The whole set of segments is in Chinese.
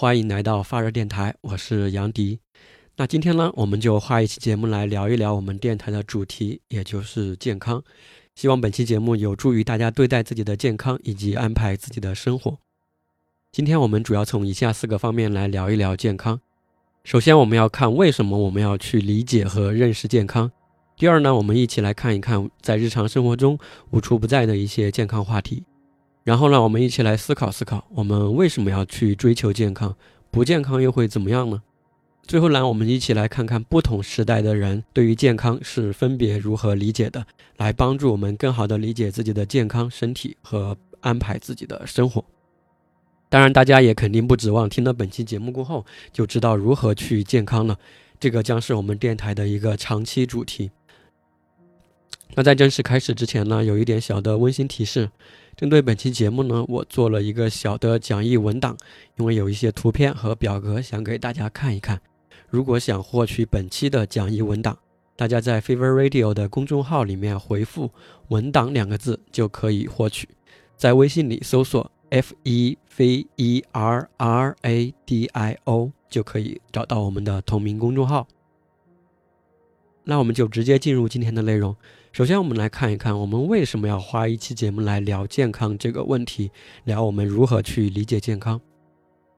欢迎来到发热电台，我是杨迪。那今天呢，我们就花一期节目来聊一聊我们电台的主题，也就是健康。希望本期节目有助于大家对待自己的健康以及安排自己的生活。今天我们主要从以下四个方面来聊一聊健康。首先，我们要看为什么我们要去理解和认识健康。第二呢，我们一起来看一看在日常生活中无处不在的一些健康话题。然后呢，我们一起来思考思考，我们为什么要去追求健康？不健康又会怎么样呢？最后呢，我们一起来看看不同时代的人对于健康是分别如何理解的，来帮助我们更好的理解自己的健康身体和安排自己的生活。当然，大家也肯定不指望听了本期节目过后就知道如何去健康了，这个将是我们电台的一个长期主题。那在正式开始之前呢，有一点小的温馨提示。针对本期节目呢，我做了一个小的讲义文档，因为有一些图片和表格想给大家看一看。如果想获取本期的讲义文档，大家在 Fever Radio 的公众号里面回复“文档”两个字就可以获取。在微信里搜索 F E V E R R A D I O 就可以找到我们的同名公众号。那我们就直接进入今天的内容。首先，我们来看一看，我们为什么要花一期节目来聊健康这个问题，聊我们如何去理解健康。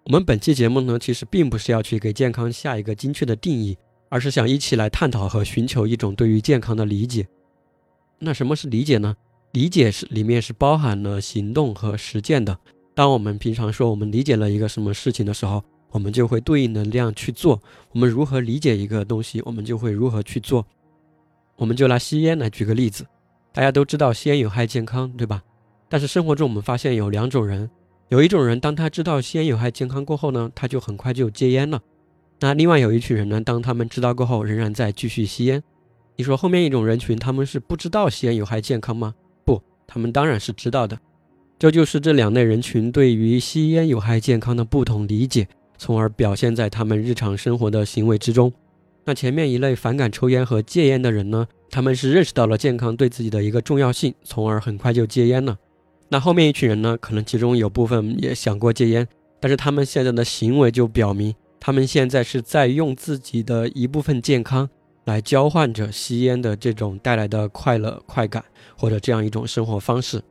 我们本期节目呢，其实并不是要去给健康下一个精确的定义，而是想一起来探讨和寻求一种对于健康的理解。那什么是理解呢？理解是里面是包含了行动和实践的。当我们平常说我们理解了一个什么事情的时候，我们就会对应的量去做。我们如何理解一个东西，我们就会如何去做。我们就拿吸烟来举个例子，大家都知道吸烟有害健康，对吧？但是生活中我们发现有两种人，有一种人当他知道吸烟有害健康过后呢，他就很快就戒烟了。那另外有一群人呢，当他们知道过后，仍然在继续吸烟。你说后面一种人群，他们是不知道吸烟有害健康吗？不，他们当然是知道的。这就是这两类人群对于吸烟有害健康的不同理解，从而表现在他们日常生活的行为之中。那前面一类反感抽烟和戒烟的人呢？他们是认识到了健康对自己的一个重要性，从而很快就戒烟了。那后面一群人呢？可能其中有部分也想过戒烟，但是他们现在的行为就表明，他们现在是在用自己的一部分健康来交换着吸烟的这种带来的快乐、快感，或者这样一种生活方式。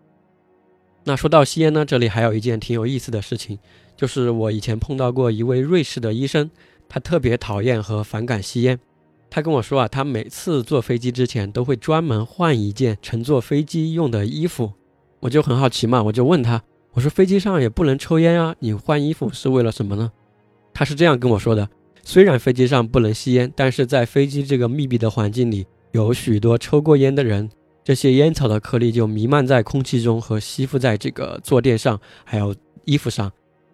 那说到吸烟呢，这里还有一件挺有意思的事情，就是我以前碰到过一位瑞士的医生。他特别讨厌和反感吸烟。他跟我说啊，他每次坐飞机之前都会专门换一件乘坐飞机用的衣服。我就很好奇嘛，我就问他，我说飞机上也不能抽烟啊，你换衣服是为了什么呢？他是这样跟我说的：虽然飞机上不能吸烟，但是在飞机这个密闭的环境里，有许多抽过烟的人，这些烟草的颗粒就弥漫在空气中和吸附在这个坐垫上，还有衣服上。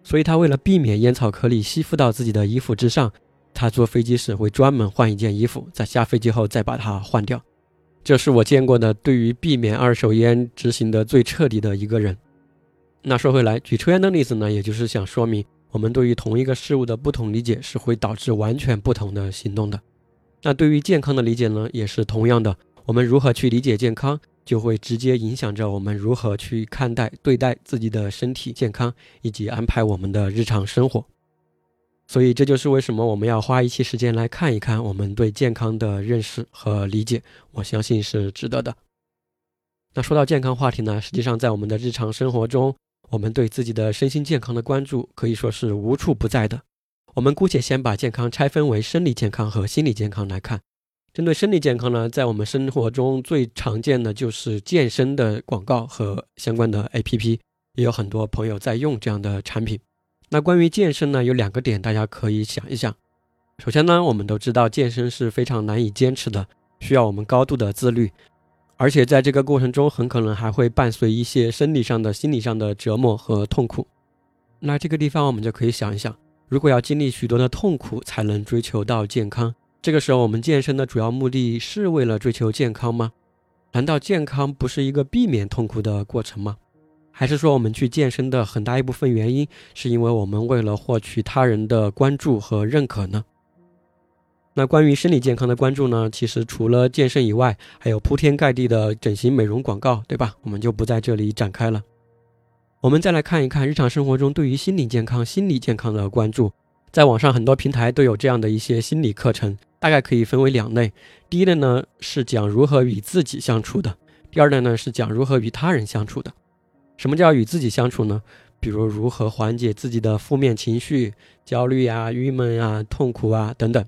所以他为了避免烟草颗粒吸附到自己的衣服之上，他坐飞机时会专门换一件衣服，在下飞机后再把它换掉。这是我见过的对于避免二手烟执行的最彻底的一个人。那说回来，举抽烟的例子呢，也就是想说明我们对于同一个事物的不同理解是会导致完全不同的行动的。那对于健康的理解呢，也是同样的。我们如何去理解健康？就会直接影响着我们如何去看待、对待自己的身体健康，以及安排我们的日常生活。所以，这就是为什么我们要花一期时间来看一看我们对健康的认识和理解。我相信是值得的。那说到健康话题呢，实际上在我们的日常生活中，我们对自己的身心健康的关注可以说是无处不在的。我们姑且先把健康拆分为生理健康和心理健康来看。针对身体健康呢，在我们生活中最常见的就是健身的广告和相关的 APP，也有很多朋友在用这样的产品。那关于健身呢，有两个点大家可以想一想。首先呢，我们都知道健身是非常难以坚持的，需要我们高度的自律，而且在这个过程中很可能还会伴随一些生理上的、心理上的折磨和痛苦。那这个地方我们就可以想一想，如果要经历许多的痛苦才能追求到健康。这个时候，我们健身的主要目的是为了追求健康吗？难道健康不是一个避免痛苦的过程吗？还是说，我们去健身的很大一部分原因，是因为我们为了获取他人的关注和认可呢？那关于身体健康的关注呢？其实除了健身以外，还有铺天盖地的整形美容广告，对吧？我们就不在这里展开了。我们再来看一看日常生活中对于心理健康、心理健康的关注。在网上很多平台都有这样的一些心理课程，大概可以分为两类。第一类呢是讲如何与自己相处的，第二类呢是讲如何与他人相处的。什么叫与自己相处呢？比如如何缓解自己的负面情绪、焦虑啊、郁闷啊、痛苦啊等等。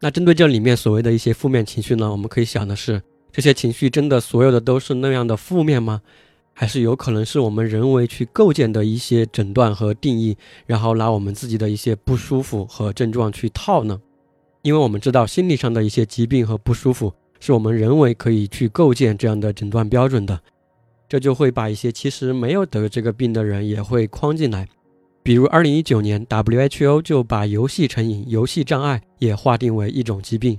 那针对这里面所谓的一些负面情绪呢，我们可以想的是，这些情绪真的所有的都是那样的负面吗？还是有可能是我们人为去构建的一些诊断和定义，然后拿我们自己的一些不舒服和症状去套呢？因为我们知道心理上的一些疾病和不舒服，是我们人为可以去构建这样的诊断标准的，这就会把一些其实没有得这个病的人也会框进来。比如，二零一九年 WHO 就把游戏成瘾、游戏障碍也划定为一种疾病，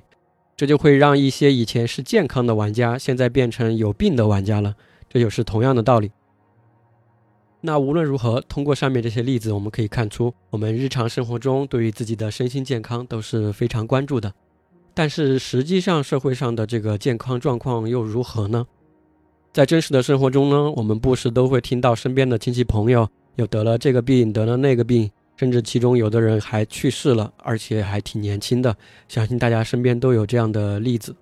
这就会让一些以前是健康的玩家，现在变成有病的玩家了。这就是同样的道理。那无论如何，通过上面这些例子，我们可以看出，我们日常生活中对于自己的身心健康都是非常关注的。但是实际上，社会上的这个健康状况又如何呢？在真实的生活中呢，我们不时都会听到身边的亲戚朋友有得了这个病，得了那个病，甚至其中有的人还去世了，而且还挺年轻的。相信大家身边都有这样的例子。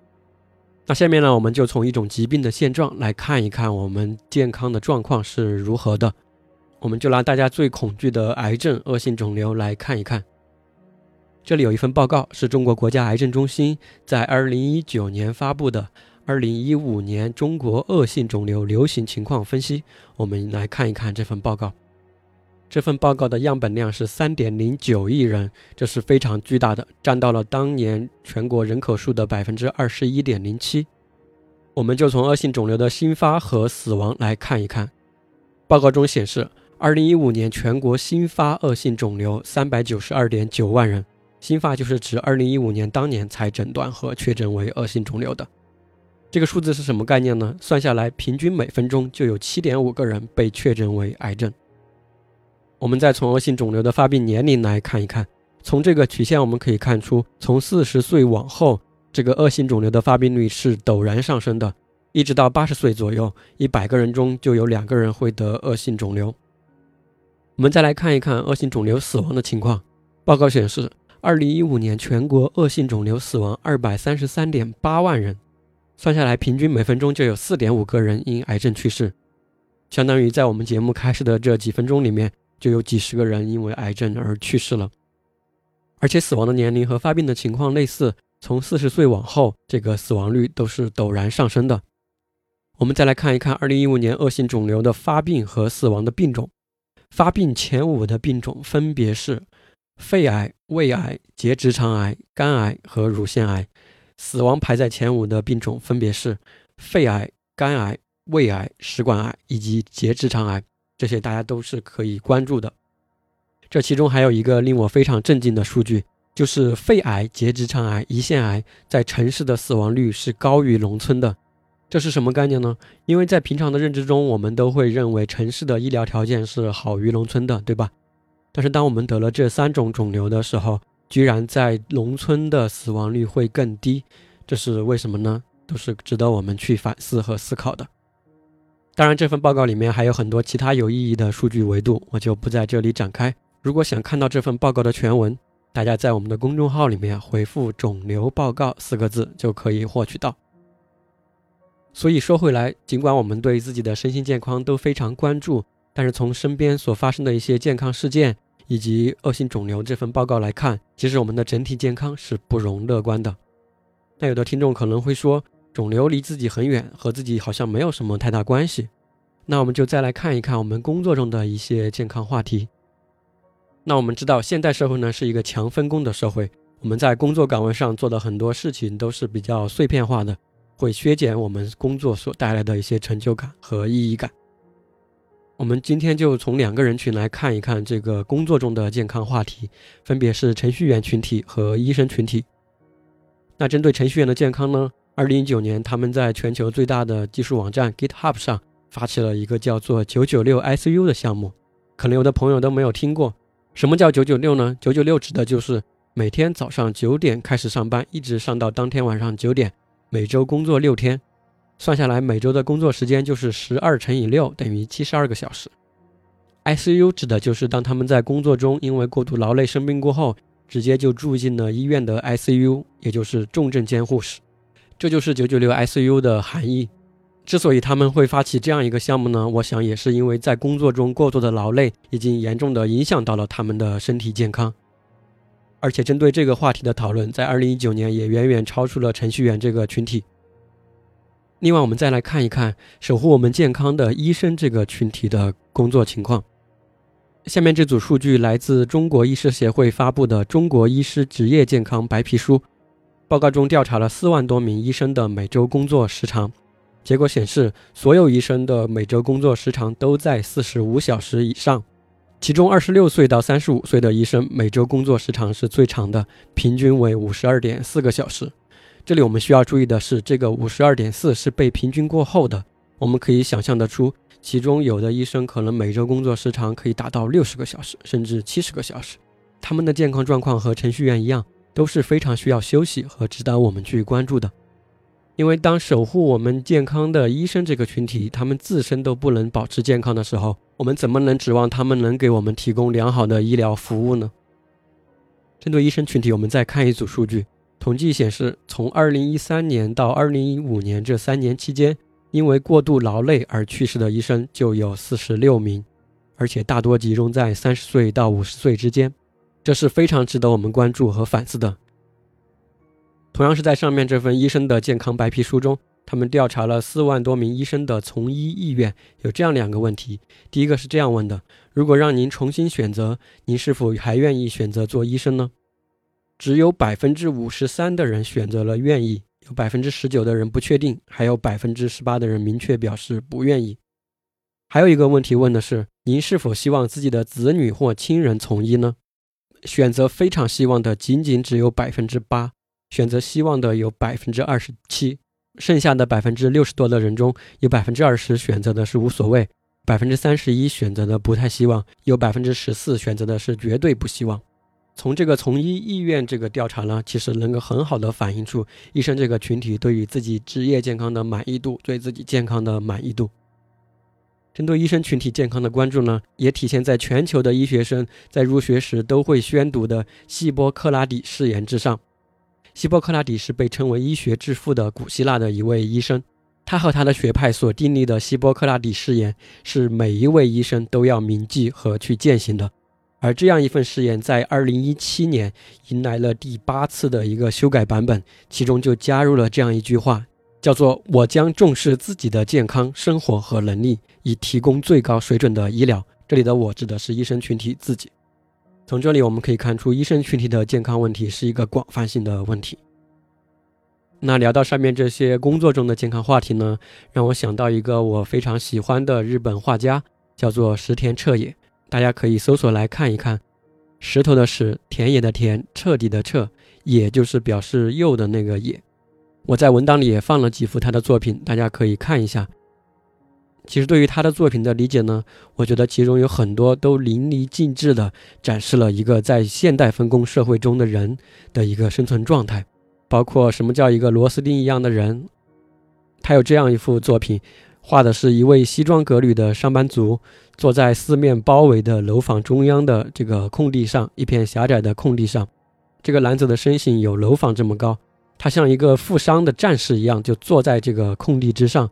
那下面呢，我们就从一种疾病的现状来看一看我们健康的状况是如何的。我们就拿大家最恐惧的癌症、恶性肿瘤来看一看。这里有一份报告，是中国国家癌症中心在二零一九年发布的《二零一五年中国恶性肿瘤流行情况分析》。我们来看一看这份报告。这份报告的样本量是三点零九亿人，这是非常巨大的，占到了当年全国人口数的百分之二十一点零七。我们就从恶性肿瘤的新发和死亡来看一看。报告中显示，二零一五年全国新发恶性肿瘤三百九十二点九万人，新发就是指二零一五年当年才诊断和确诊为恶性肿瘤的。这个数字是什么概念呢？算下来，平均每分钟就有七点五个人被确诊为癌症。我们再从恶性肿瘤的发病年龄来看一看，从这个曲线我们可以看出，从四十岁往后，这个恶性肿瘤的发病率是陡然上升的，一直到八十岁左右，一百个人中就有两个人会得恶性肿瘤。我们再来看一看恶性肿瘤死亡的情况，报告显示，二零一五年全国恶性肿瘤死亡二百三十三点八万人，算下来平均每分钟就有四点五个人因癌症去世，相当于在我们节目开始的这几分钟里面。就有几十个人因为癌症而去世了，而且死亡的年龄和发病的情况类似，从四十岁往后，这个死亡率都是陡然上升的。我们再来看一看二零一五年恶性肿瘤的发病和死亡的病种，发病前五的病种分别是肺癌、胃癌、结直肠癌、肝癌和乳腺癌，死亡排在前五的病种分别是肺癌、肝癌、胃癌、食管癌以及结直肠癌。这些大家都是可以关注的。这其中还有一个令我非常震惊的数据，就是肺癌、结直肠癌、胰腺癌在城市的死亡率是高于农村的。这是什么概念呢？因为在平常的认知中，我们都会认为城市的医疗条件是好于农村的，对吧？但是当我们得了这三种肿瘤的时候，居然在农村的死亡率会更低，这是为什么呢？都是值得我们去反思和思考的。当然，这份报告里面还有很多其他有意义的数据维度，我就不在这里展开。如果想看到这份报告的全文，大家在我们的公众号里面回复“肿瘤报告”四个字就可以获取到。所以说回来，尽管我们对自己的身心健康都非常关注，但是从身边所发生的一些健康事件以及恶性肿瘤这份报告来看，其实我们的整体健康是不容乐观的。那有的听众可能会说，肿瘤离自己很远，和自己好像没有什么太大关系。那我们就再来看一看我们工作中的一些健康话题。那我们知道，现代社会呢是一个强分工的社会，我们在工作岗位上做的很多事情都是比较碎片化的，会削减我们工作所带来的一些成就感和意义感。我们今天就从两个人群来看一看这个工作中的健康话题，分别是程序员群体和医生群体。那针对程序员的健康呢？二零一九年，他们在全球最大的技术网站 GitHub 上发起了一个叫做“九九六 ICU” 的项目。可能有的朋友都没有听过，什么叫“九九六”呢？“九九六”指的就是每天早上九点开始上班，一直上到当天晚上九点，每周工作六天，算下来每周的工作时间就是十二乘以六等于七十二个小时。ICU 指的就是当他们在工作中因为过度劳累生病过后，直接就住进了医院的 ICU，也就是重症监护室。这就是九九六 ICU 的含义。之所以他们会发起这样一个项目呢，我想也是因为在工作中过度的劳累已经严重的影响到了他们的身体健康。而且针对这个话题的讨论，在二零一九年也远远超出了程序员这个群体。另外，我们再来看一看守护我们健康的医生这个群体的工作情况。下面这组数据来自中国医师协会发布的《中国医师职业健康白皮书》，报告中调查了四万多名医生的每周工作时长，结果显示，所有医生的每周工作时长都在四十五小时以上，其中二十六岁到三十五岁的医生每周工作时长是最长的，平均为五十二点四个小时。这里我们需要注意的是，这个五十二点四是被平均过后的，我们可以想象得出。其中有的医生可能每周工作时长可以达到六十个小时，甚至七十个小时。他们的健康状况和程序员一样，都是非常需要休息和值得我们去关注的。因为当守护我们健康的医生这个群体，他们自身都不能保持健康的时候，我们怎么能指望他们能给我们提供良好的医疗服务呢？针对医生群体，我们再看一组数据，统计显示，从二零一三年到二零一五年这三年期间。因为过度劳累而去世的医生就有四十六名，而且大多集中在三十岁到五十岁之间，这是非常值得我们关注和反思的。同样是在上面这份医生的健康白皮书中，他们调查了四万多名医生的从医意愿，有这样两个问题：第一个是这样问的，如果让您重新选择，您是否还愿意选择做医生呢？只有百分之五十三的人选择了愿意。有百分之十九的人不确定，还有百分之十八的人明确表示不愿意。还有一个问题问的是：您是否希望自己的子女或亲人从医呢？选择非常希望的仅仅只有百分之八，选择希望的有百分之二十七，剩下的百分之六十多的人中有百分之二十选择的是无所谓，百分之三十一选择的不太希望，有百分之十四选择的是绝对不希望。从这个从医意愿这个调查呢，其实能够很好的反映出医生这个群体对于自己职业健康的满意度，对自己健康的满意度。针对医生群体健康的关注呢，也体现在全球的医学生在入学时都会宣读的希波克拉底誓言之上。希波克拉底是被称为医学之父的古希腊的一位医生，他和他的学派所订立的希波克拉底誓言是每一位医生都要铭记和去践行的。而这样一份誓言在二零一七年迎来了第八次的一个修改版本，其中就加入了这样一句话，叫做“我将重视自己的健康、生活和能力，以提供最高水准的医疗”。这里的“我”指的是医生群体自己。从这里我们可以看出，医生群体的健康问题是一个广泛性的问题。那聊到上面这些工作中的健康话题呢，让我想到一个我非常喜欢的日本画家，叫做石田彻也。大家可以搜索来看一看，石头的石，田野的田，彻底的彻，也就是表示右的那个野。我在文档里也放了几幅他的作品，大家可以看一下。其实对于他的作品的理解呢，我觉得其中有很多都淋漓尽致的展示了一个在现代分工社会中的人的一个生存状态，包括什么叫一个螺丝钉一样的人。他有这样一幅作品。画的是一位西装革履的上班族，坐在四面包围的楼房中央的这个空地上，一片狭窄的空地上。这个男子的身形有楼房这么高，他像一个负伤的战士一样，就坐在这个空地之上，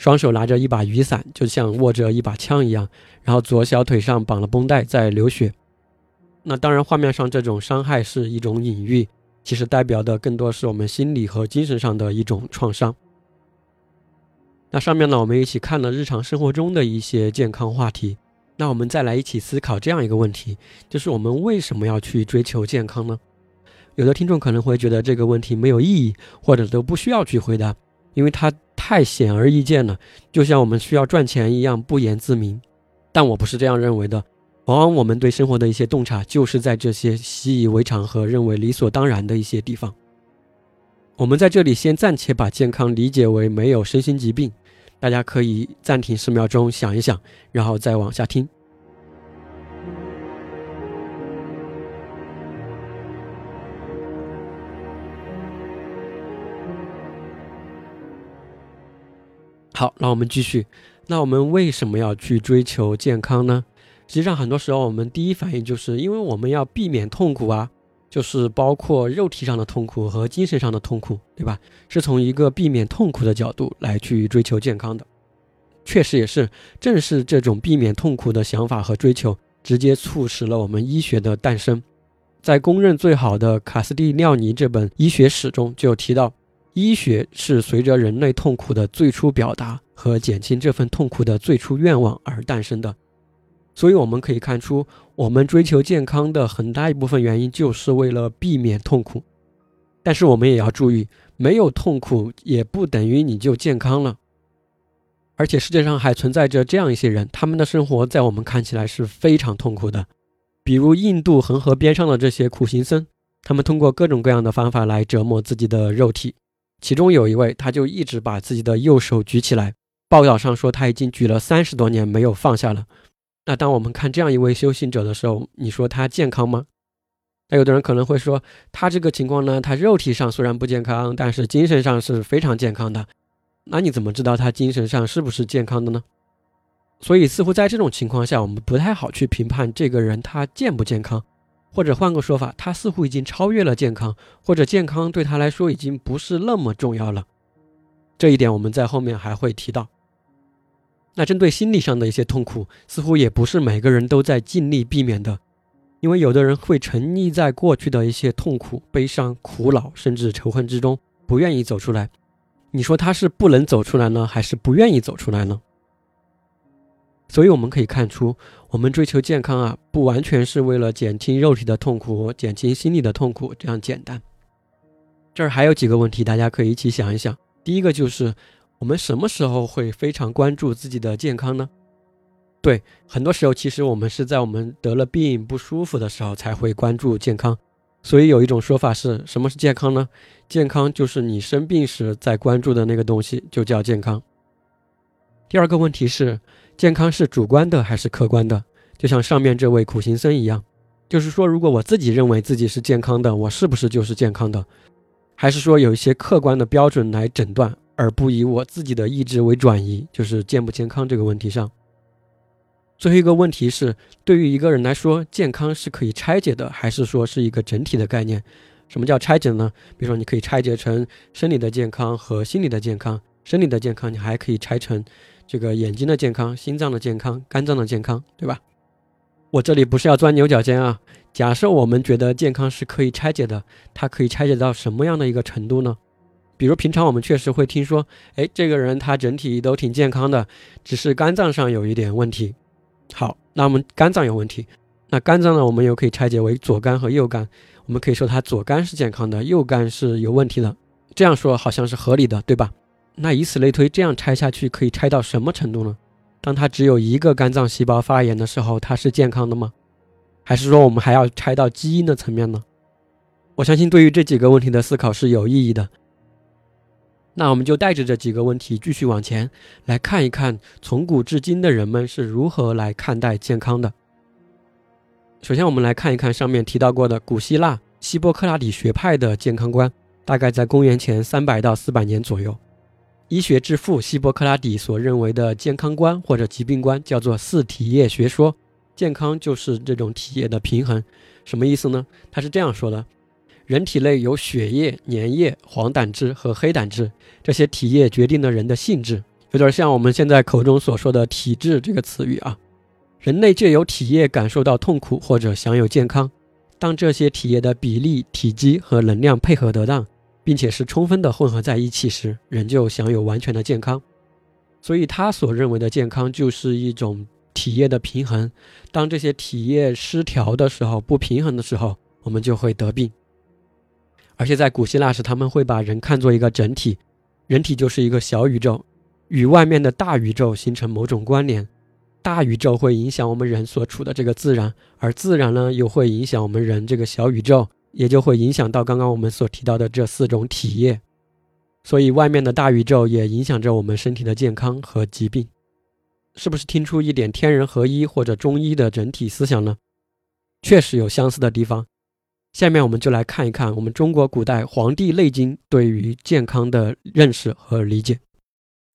双手拿着一把雨伞，就像握着一把枪一样。然后左小腿上绑了绷带，在流血。那当然，画面上这种伤害是一种隐喻，其实代表的更多是我们心理和精神上的一种创伤。那上面呢，我们一起看了日常生活中的一些健康话题。那我们再来一起思考这样一个问题，就是我们为什么要去追求健康呢？有的听众可能会觉得这个问题没有意义，或者都不需要去回答，因为它太显而易见了，就像我们需要赚钱一样不言自明。但我不是这样认为的。往往我们对生活的一些洞察，就是在这些习以为常和认为理所当然的一些地方。我们在这里先暂且把健康理解为没有身心疾病。大家可以暂停十秒钟想一想，然后再往下听。好，那我们继续。那我们为什么要去追求健康呢？实际上，很多时候我们第一反应就是因为我们要避免痛苦啊，就是包括肉体上的痛苦和精神上的痛苦，对吧？是从一个避免痛苦的角度来去追求健康的。确实也是，正是这种避免痛苦的想法和追求，直接促使了我们医学的诞生。在公认最好的卡斯蒂廖尼这本医学史中，就提到，医学是随着人类痛苦的最初表达和减轻这份痛苦的最初愿望而诞生的。所以我们可以看出，我们追求健康的很大一部分原因就是为了避免痛苦。但是我们也要注意，没有痛苦也不等于你就健康了。而且世界上还存在着这样一些人，他们的生活在我们看起来是非常痛苦的。比如印度恒河边上的这些苦行僧，他们通过各种各样的方法来折磨自己的肉体。其中有一位，他就一直把自己的右手举起来，报道上说他已经举了三十多年没有放下了。那当我们看这样一位修行者的时候，你说他健康吗？那有的人可能会说，他这个情况呢，他肉体上虽然不健康，但是精神上是非常健康的。那你怎么知道他精神上是不是健康的呢？所以似乎在这种情况下，我们不太好去评判这个人他健不健康，或者换个说法，他似乎已经超越了健康，或者健康对他来说已经不是那么重要了。这一点我们在后面还会提到。那针对心理上的一些痛苦，似乎也不是每个人都在尽力避免的，因为有的人会沉溺在过去的一些痛苦、悲伤、苦恼，甚至仇恨之中，不愿意走出来。你说他是不能走出来呢，还是不愿意走出来呢？所以我们可以看出，我们追求健康啊，不完全是为了减轻肉体的痛苦、减轻心理的痛苦这样简单。这儿还有几个问题，大家可以一起想一想。第一个就是。我们什么时候会非常关注自己的健康呢？对，很多时候其实我们是在我们得了病不舒服的时候才会关注健康。所以有一种说法是什么是健康呢？健康就是你生病时在关注的那个东西，就叫健康。第二个问题是，健康是主观的还是客观的？就像上面这位苦行僧一样，就是说，如果我自己认为自己是健康的，我是不是就是健康的？还是说有一些客观的标准来诊断？而不以我自己的意志为转移，就是健不健康这个问题上。最后一个问题是，对于一个人来说，健康是可以拆解的，还是说是一个整体的概念？什么叫拆解呢？比如说，你可以拆解成生理的健康和心理的健康。生理的健康，你还可以拆成这个眼睛的健康、心脏的健康、肝脏的健康，对吧？我这里不是要钻牛角尖啊。假设我们觉得健康是可以拆解的，它可以拆解到什么样的一个程度呢？比如平常我们确实会听说，哎，这个人他整体都挺健康的，只是肝脏上有一点问题。好，那我们肝脏有问题，那肝脏呢，我们又可以拆解为左肝和右肝。我们可以说他左肝是健康的，右肝是有问题的。这样说好像是合理的，对吧？那以此类推，这样拆下去可以拆到什么程度呢？当它只有一个肝脏细胞发炎的时候，它是健康的吗？还是说我们还要拆到基因的层面呢？我相信对于这几个问题的思考是有意义的。那我们就带着这几个问题继续往前来看一看，从古至今的人们是如何来看待健康的。首先，我们来看一看上面提到过的古希腊希波克拉底学派的健康观，大概在公元前三百到四百年左右。医学之父希波克拉底所认为的健康观或者疾病观叫做四体液学说，健康就是这种体液的平衡。什么意思呢？他是这样说的。人体内有血液、粘液、黄胆汁和黑胆汁，这些体液决定了人的性质，有点像我们现在口中所说的体质这个词语啊。人类借由体液感受到痛苦或者享有健康。当这些体液的比例、体积和能量配合得当，并且是充分的混合在一起时，人就享有完全的健康。所以他所认为的健康就是一种体液的平衡。当这些体液失调的时候、不平衡的时候，我们就会得病。而且在古希腊时，他们会把人看作一个整体，人体就是一个小宇宙，与外面的大宇宙形成某种关联。大宇宙会影响我们人所处的这个自然，而自然呢，又会影响我们人这个小宇宙，也就会影响到刚刚我们所提到的这四种体液。所以，外面的大宇宙也影响着我们身体的健康和疾病。是不是听出一点天人合一或者中医的整体思想呢？确实有相似的地方。下面我们就来看一看我们中国古代《黄帝内经》对于健康的认识和理解。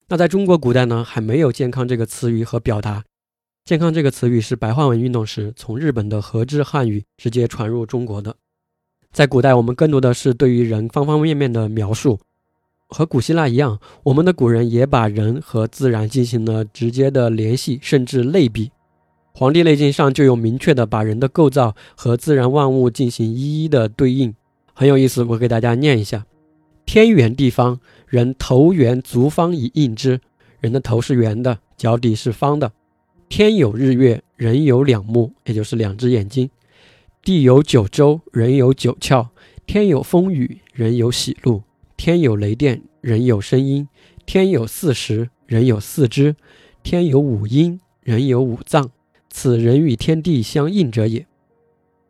那在中国古代呢，还没有“健康”这个词语和表达，健康这个词语是白话文运动时从日本的和制汉语直接传入中国的。在古代，我们更多的是对于人方方面面的描述。和古希腊一样，我们的古人也把人和自然进行了直接的联系，甚至类比。《黄帝内经》上就有明确的把人的构造和自然万物进行一一的对应，很有意思。我给大家念一下：天圆地方，人头圆足方以应之。人的头是圆的，脚底是方的。天有日月，人有两目，也就是两只眼睛。地有九州，人有九窍。天有风雨，人有喜怒。天有雷电，人有声音；天有四时，人有四肢；天有五阴，人有五脏。此人与天地相应者也。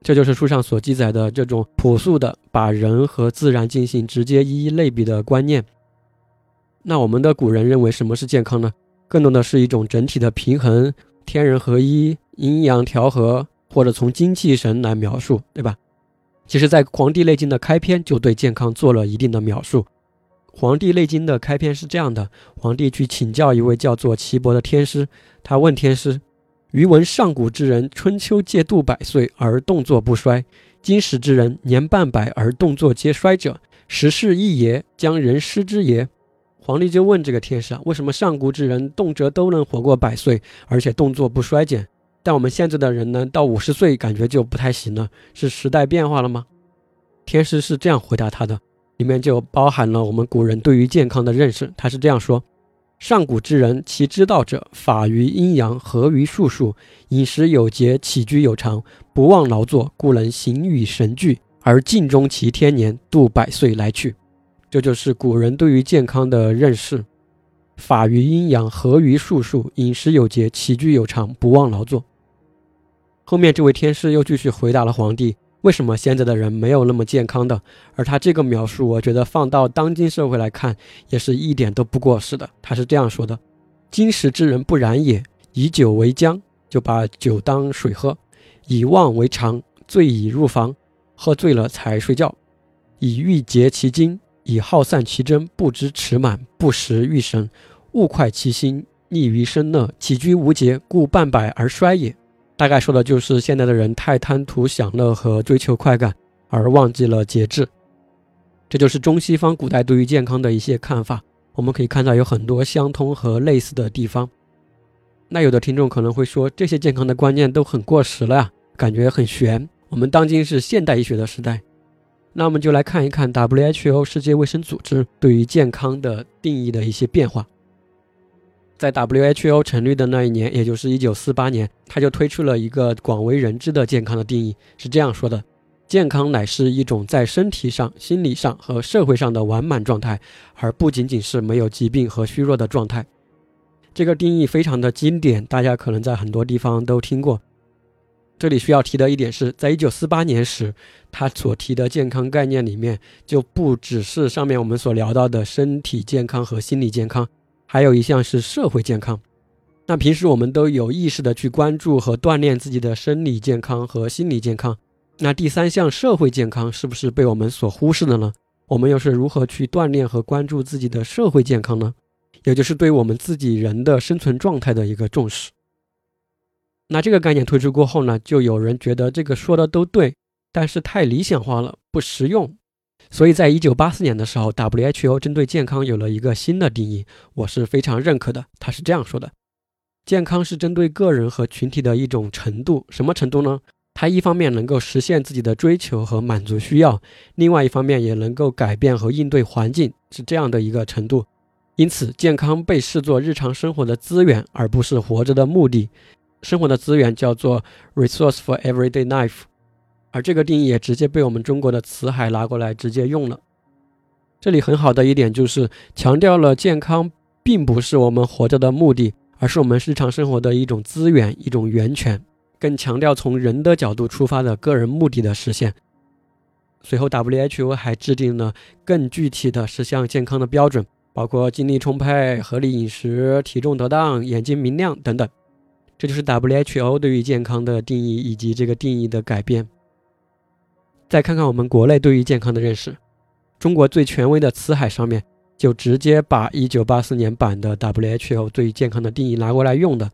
这就是书上所记载的这种朴素的把人和自然进行直接一一类比的观念。那我们的古人认为什么是健康呢？更多的是一种整体的平衡、天人合一、阴阳调和，或者从精气神来描述，对吧？其实，在《黄帝内经》的开篇就对健康做了一定的描述。《黄帝内经》的开篇是这样的：皇帝去请教一位叫做岐伯的天师，他问天师：“余闻上古之人春秋皆度百岁而动作不衰，今时之人年半百而动作皆衰者，时势异也，将人失之也？”皇帝就问这个天师啊：“为什么上古之人动辄都能活过百岁，而且动作不衰减？”但我们现在的人呢，到五十岁感觉就不太行了，是时代变化了吗？天师是这样回答他的，里面就包含了我们古人对于健康的认识。他是这样说：上古之人，其知道者，法于阴阳，合于术数，饮食有节，起居有常，不忘劳作，故能形与神俱，而尽终其天年，度百岁来去。这就是古人对于健康的认识：法于阴阳，合于术数，饮食有节，起居有常，不忘劳作。后面这位天师又继续回答了皇帝：为什么现在的人没有那么健康的？而他这个描述，我觉得放到当今社会来看，也是一点都不过时的。他是这样说的：今时之人不然也，以酒为浆，就把酒当水喝；以妄为常，醉已入房，喝醉了才睡觉；以欲竭其精，以耗散其真，不知持满，不食欲神，物快其心，溺于声乐，起居无节，故半百而衰也。大概说的就是现在的人太贪图享乐和追求快感，而忘记了节制。这就是中西方古代对于健康的一些看法。我们可以看到有很多相通和类似的地方。那有的听众可能会说，这些健康的观念都很过时了呀，感觉很玄。我们当今是现代医学的时代，那我们就来看一看 WHO 世界卫生组织对于健康的定义的一些变化。在 WHO 成立的那一年，也就是一九四八年，他就推出了一个广为人知的健康的定义，是这样说的：健康乃是一种在身体上、心理上和社会上的完满状态，而不仅仅是没有疾病和虚弱的状态。这个定义非常的经典，大家可能在很多地方都听过。这里需要提的一点是，在一九四八年时，他所提的健康概念里面，就不只是上面我们所聊到的身体健康和心理健康。还有一项是社会健康，那平时我们都有意识的去关注和锻炼自己的生理健康和心理健康，那第三项社会健康是不是被我们所忽视的呢？我们又是如何去锻炼和关注自己的社会健康呢？也就是对我们自己人的生存状态的一个重视。那这个概念推出过后呢，就有人觉得这个说的都对，但是太理想化了，不实用。所以在一九八四年的时候，WHO 针对健康有了一个新的定义，我是非常认可的。他是这样说的：健康是针对个人和群体的一种程度，什么程度呢？它一方面能够实现自己的追求和满足需要，另外一方面也能够改变和应对环境，是这样的一个程度。因此，健康被视作日常生活的资源，而不是活着的目的。生活的资源叫做 resource for everyday life。而这个定义也直接被我们中国的辞海拿过来直接用了。这里很好的一点就是强调了健康并不是我们活着的目的，而是我们日常生活的一种资源、一种源泉，更强调从人的角度出发的个人目的的实现。随后，WHO 还制定了更具体的十项健康的标准，包括精力充沛、合理饮食、体重得当、眼睛明亮等等。这就是 WHO 对于健康的定义以及这个定义的改变。再看看我们国内对于健康的认识，中国最权威的辞海上面就直接把1984年版的 WHO 对于健康的定义拿过来用的。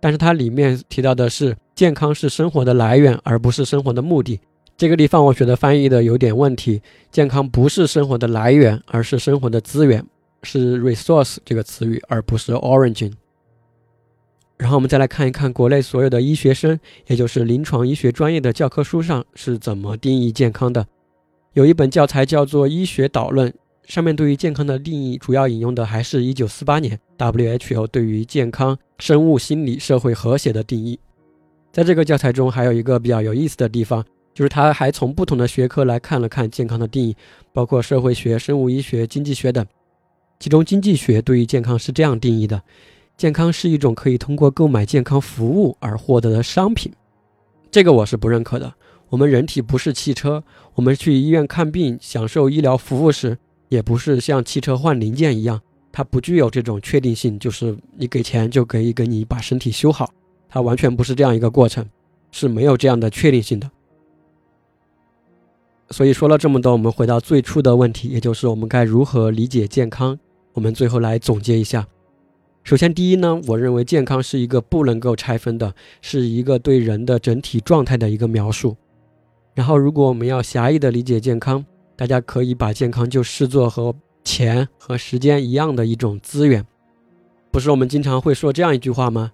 但是它里面提到的是健康是生活的来源，而不是生活的目的。这个地方我觉得翻译的有点问题。健康不是生活的来源，而是生活的资源，是 resource 这个词语，而不是 origin。然后我们再来看一看国内所有的医学生，也就是临床医学专业的教科书上是怎么定义健康的。有一本教材叫做《医学导论》，上面对于健康的定义主要引用的还是一九四八年 WHO 对于健康、生物、心理、社会和谐的定义。在这个教材中，还有一个比较有意思的地方。就是他还从不同的学科来看了看健康的定义，包括社会学、生物医学、经济学等。其中，经济学对于健康是这样定义的：健康是一种可以通过购买健康服务而获得的商品。这个我是不认可的。我们人体不是汽车，我们去医院看病、享受医疗服务时，也不是像汽车换零件一样，它不具有这种确定性，就是你给钱就可以给你把身体修好。它完全不是这样一个过程，是没有这样的确定性的。所以说了这么多，我们回到最初的问题，也就是我们该如何理解健康。我们最后来总结一下。首先，第一呢，我认为健康是一个不能够拆分的，是一个对人的整体状态的一个描述。然后，如果我们要狭义的理解健康，大家可以把健康就视作和钱和时间一样的一种资源。不是我们经常会说这样一句话吗？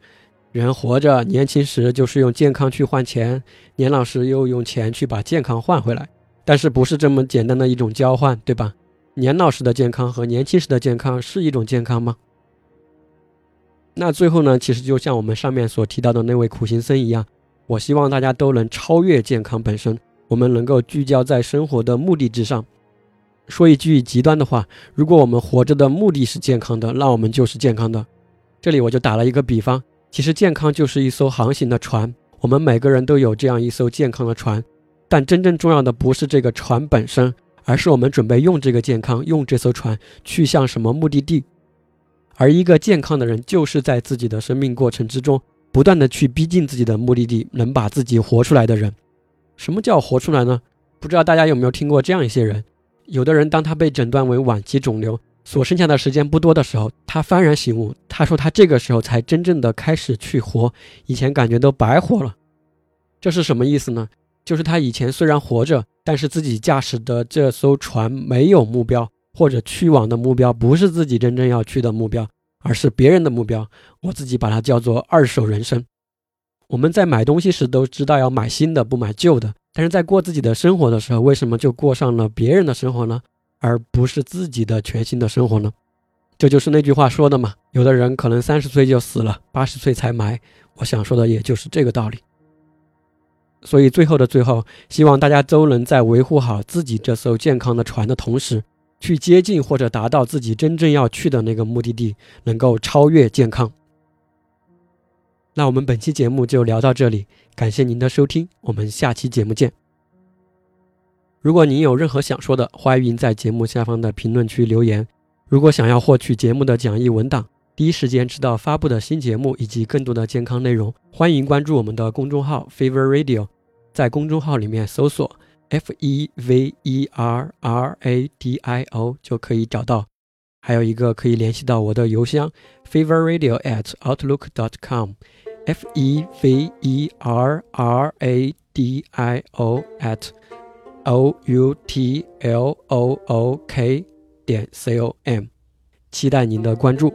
人活着年轻时就是用健康去换钱，年老时又用钱去把健康换回来。但是不是这么简单的一种交换，对吧？年老时的健康和年轻时的健康是一种健康吗？那最后呢？其实就像我们上面所提到的那位苦行僧一样，我希望大家都能超越健康本身，我们能够聚焦在生活的目的之上。说一句极端的话，如果我们活着的目的是健康的，那我们就是健康的。这里我就打了一个比方，其实健康就是一艘航行的船，我们每个人都有这样一艘健康的船。但真正重要的不是这个船本身，而是我们准备用这个健康，用这艘船去向什么目的地。而一个健康的人，就是在自己的生命过程之中，不断的去逼近自己的目的地，能把自己活出来的人。什么叫活出来呢？不知道大家有没有听过这样一些人？有的人当他被诊断为晚期肿瘤，所剩下的时间不多的时候，他幡然醒悟，他说他这个时候才真正的开始去活，以前感觉都白活了。这是什么意思呢？就是他以前虽然活着，但是自己驾驶的这艘船没有目标，或者去往的目标不是自己真正要去的目标，而是别人的目标。我自己把它叫做二手人生。我们在买东西时都知道要买新的，不买旧的，但是在过自己的生活的时候，为什么就过上了别人的生活呢？而不是自己的全新的生活呢？这就是那句话说的嘛。有的人可能三十岁就死了，八十岁才埋。我想说的也就是这个道理。所以最后的最后，希望大家都能在维护好自己这艘健康的船的同时，去接近或者达到自己真正要去的那个目的地，能够超越健康。那我们本期节目就聊到这里，感谢您的收听，我们下期节目见。如果您有任何想说的，欢迎在节目下方的评论区留言。如果想要获取节目的讲义文档，第一时间知道发布的新节目以及更多的健康内容，欢迎关注我们的公众号 Fever Radio。在公众号里面搜索 F E V E R R A D I O 就可以找到，还有一个可以联系到我的邮箱 feverradio at outlook dot com F E V E R R A D I O at O U T L O O K 点 C O M，期待您的关注。